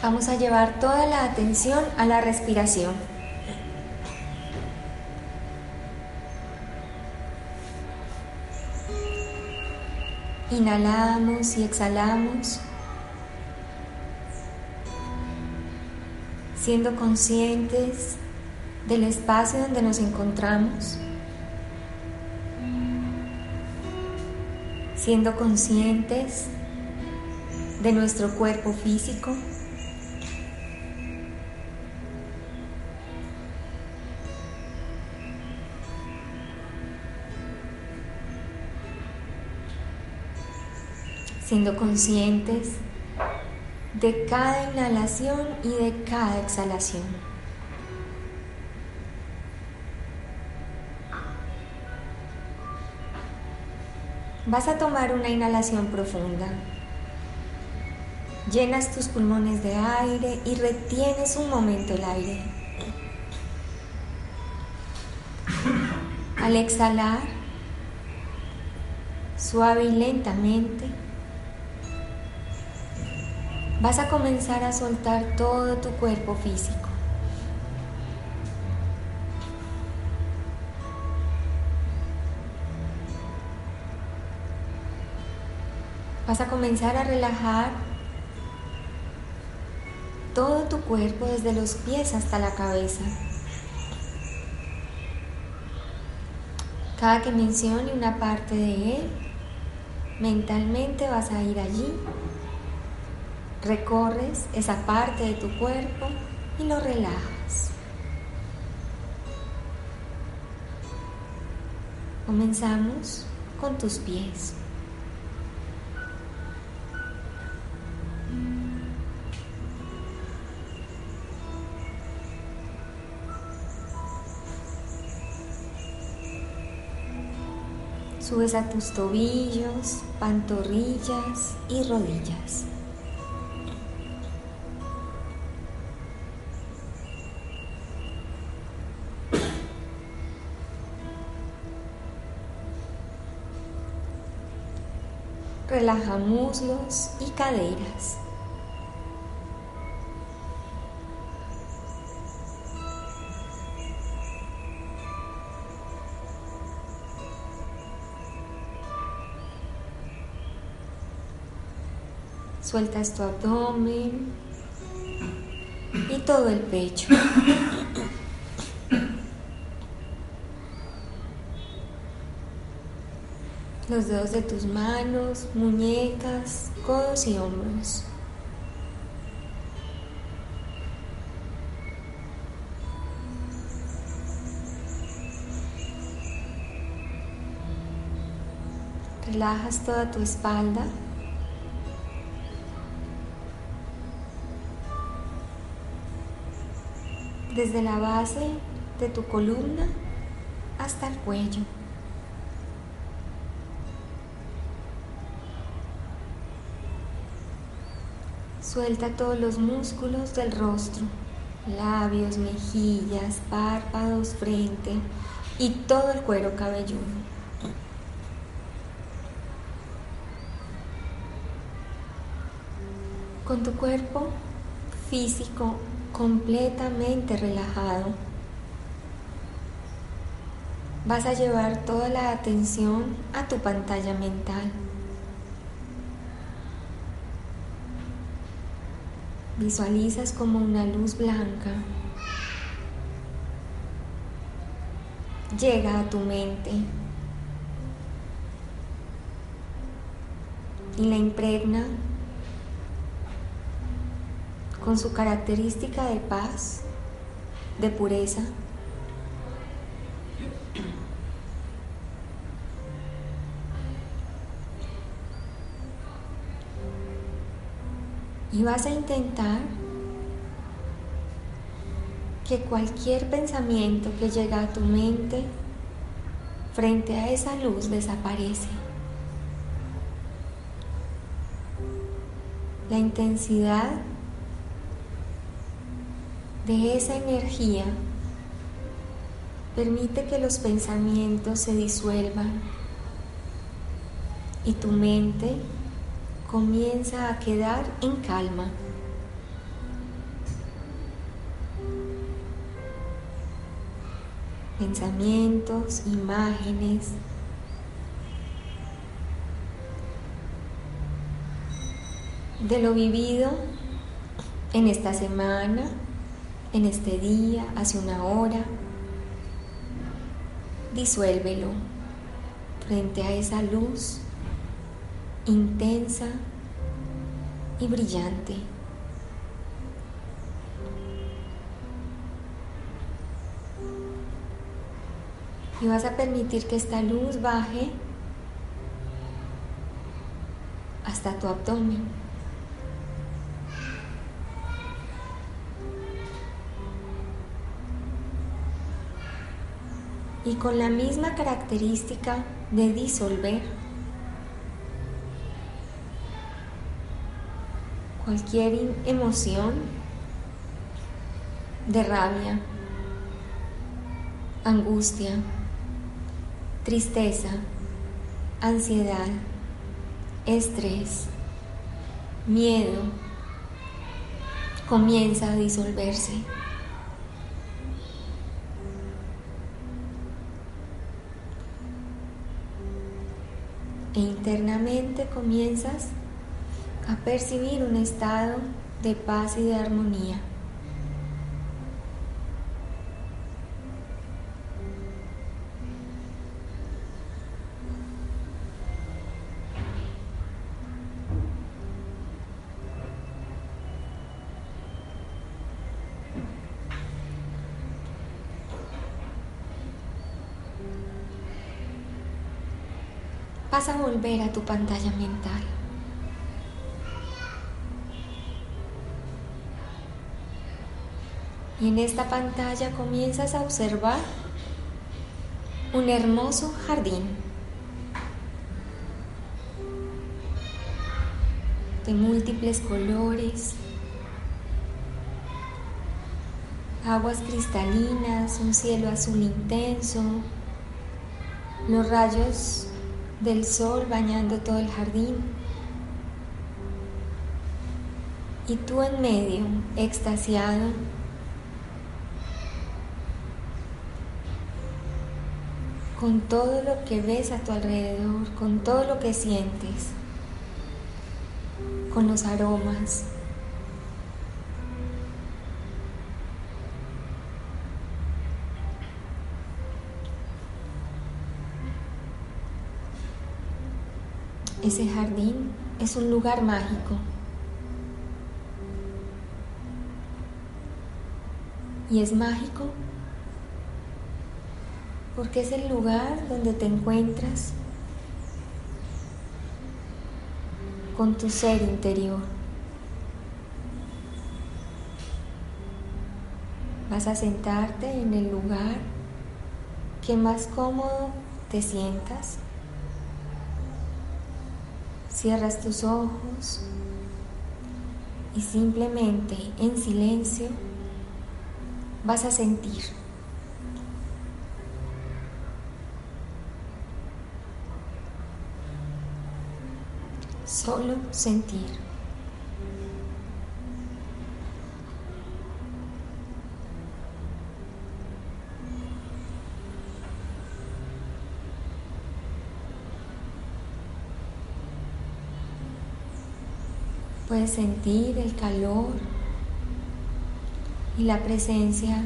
Vamos a llevar toda la atención a la respiración. Inhalamos y exhalamos, siendo conscientes del espacio donde nos encontramos, siendo conscientes de nuestro cuerpo físico. Siendo conscientes de cada inhalación y de cada exhalación. Vas a tomar una inhalación profunda. Llenas tus pulmones de aire y retienes un momento el aire. Al exhalar, suave y lentamente, vas a comenzar a soltar todo tu cuerpo físico. Vas a comenzar a relajar todo tu cuerpo desde los pies hasta la cabeza. Cada que mencione una parte de él, mentalmente vas a ir allí Recorres esa parte de tu cuerpo y lo relajas. Comenzamos con tus pies. Subes a tus tobillos, pantorrillas y rodillas. Relaja muslos y caderas. Sueltas tu abdomen y todo el pecho. Los dedos de tus manos, muñecas, codos y hombros. Relajas toda tu espalda. Desde la base de tu columna hasta el cuello. Suelta todos los músculos del rostro, labios, mejillas, párpados, frente y todo el cuero cabelludo. Con tu cuerpo físico completamente relajado, vas a llevar toda la atención a tu pantalla mental. Visualizas como una luz blanca llega a tu mente y la impregna con su característica de paz, de pureza. Y vas a intentar que cualquier pensamiento que llega a tu mente frente a esa luz desaparece. La intensidad de esa energía permite que los pensamientos se disuelvan y tu mente comienza a quedar en calma. Pensamientos, imágenes. De lo vivido en esta semana, en este día, hace una hora, disuélvelo frente a esa luz intensa y brillante. Y vas a permitir que esta luz baje hasta tu abdomen. Y con la misma característica de disolver cualquier emoción de rabia, angustia, tristeza, ansiedad, estrés, miedo, comienza a disolverse. E internamente comienzas a percibir un estado de paz y de armonía. vas a volver a tu pantalla mental. Y en esta pantalla comienzas a observar un hermoso jardín. De múltiples colores, aguas cristalinas, un cielo azul intenso, los rayos del sol bañando todo el jardín. Y tú en medio, extasiado, con todo lo que ves a tu alrededor, con todo lo que sientes, con los aromas. Ese jardín es un lugar mágico. Y es mágico porque es el lugar donde te encuentras con tu ser interior. Vas a sentarte en el lugar que más cómodo te sientas. Cierras tus ojos y simplemente en silencio vas a sentir. Solo sentir. Puedes sentir el calor y la presencia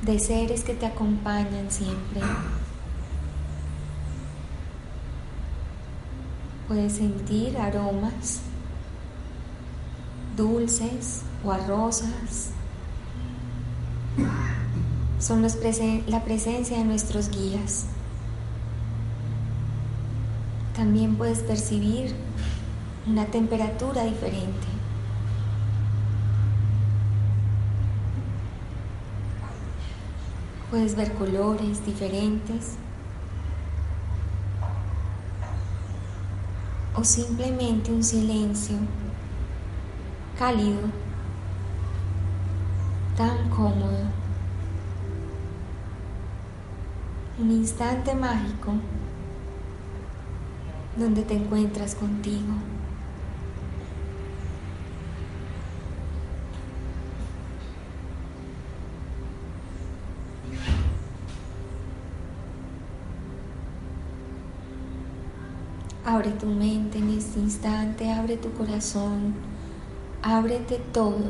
de seres que te acompañan siempre. Puedes sentir aromas dulces o arrosas. Son la presencia de nuestros guías. También puedes percibir una temperatura diferente. Puedes ver colores diferentes. O simplemente un silencio cálido, tan cómodo. Un instante mágico donde te encuentras contigo. Abre tu mente en este instante, abre tu corazón, ábrete todo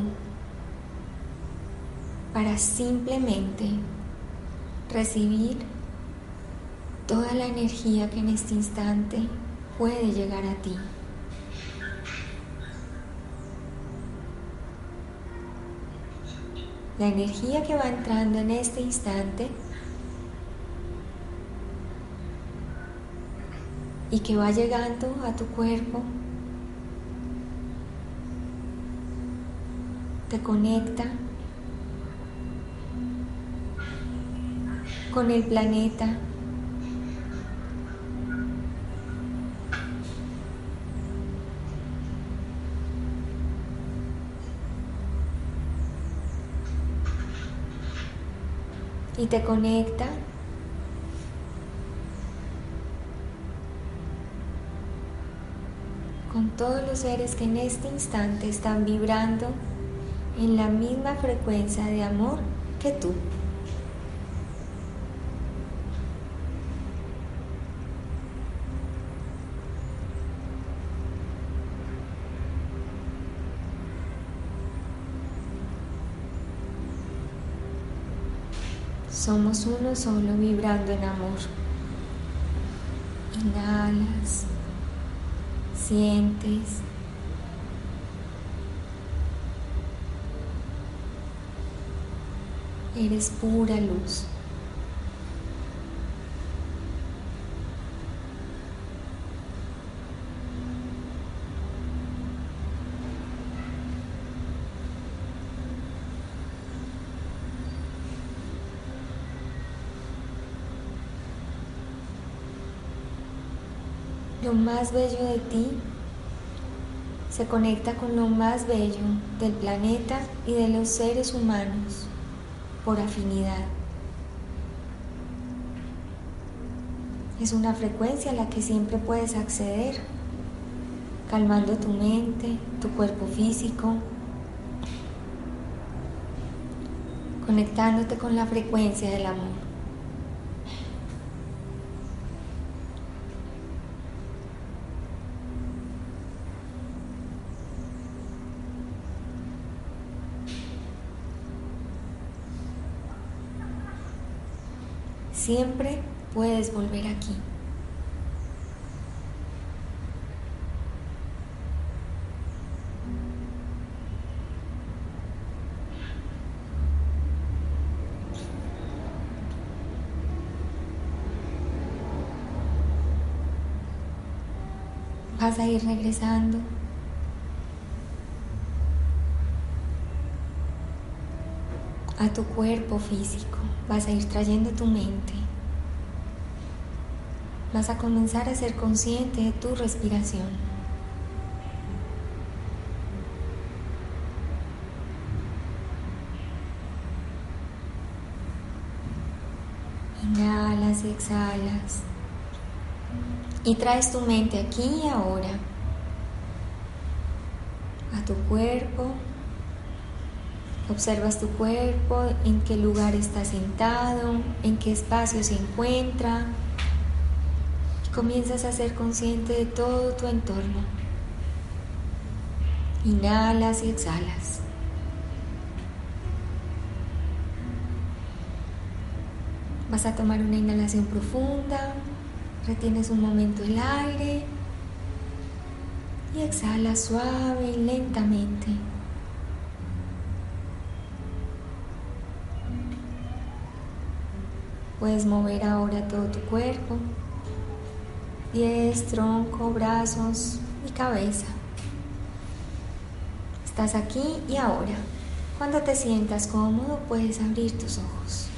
para simplemente recibir toda la energía que en este instante puede llegar a ti. La energía que va entrando en este instante y que va llegando a tu cuerpo te conecta con el planeta. Y te conecta todos los seres que en este instante están vibrando en la misma frecuencia de amor que tú. Somos uno solo vibrando en amor. Inhalas, sientes. Eres pura luz. Lo más bello de ti se conecta con lo más bello del planeta y de los seres humanos por afinidad. Es una frecuencia a la que siempre puedes acceder, calmando tu mente, tu cuerpo físico, conectándote con la frecuencia del amor. Siempre puedes volver aquí. Vas a ir regresando a tu cuerpo físico. Vas a ir trayendo tu mente. Vas a comenzar a ser consciente de tu respiración. Inhalas y exhalas. Y traes tu mente aquí y ahora a tu cuerpo, Observas tu cuerpo, en qué lugar está sentado, en qué espacio se encuentra. Comienzas a ser consciente de todo tu entorno. Inhalas y exhalas. Vas a tomar una inhalación profunda, retienes un momento el aire y exhalas suave y lentamente. Puedes mover ahora todo tu cuerpo, pies, tronco, brazos y cabeza. Estás aquí y ahora. Cuando te sientas cómodo puedes abrir tus ojos.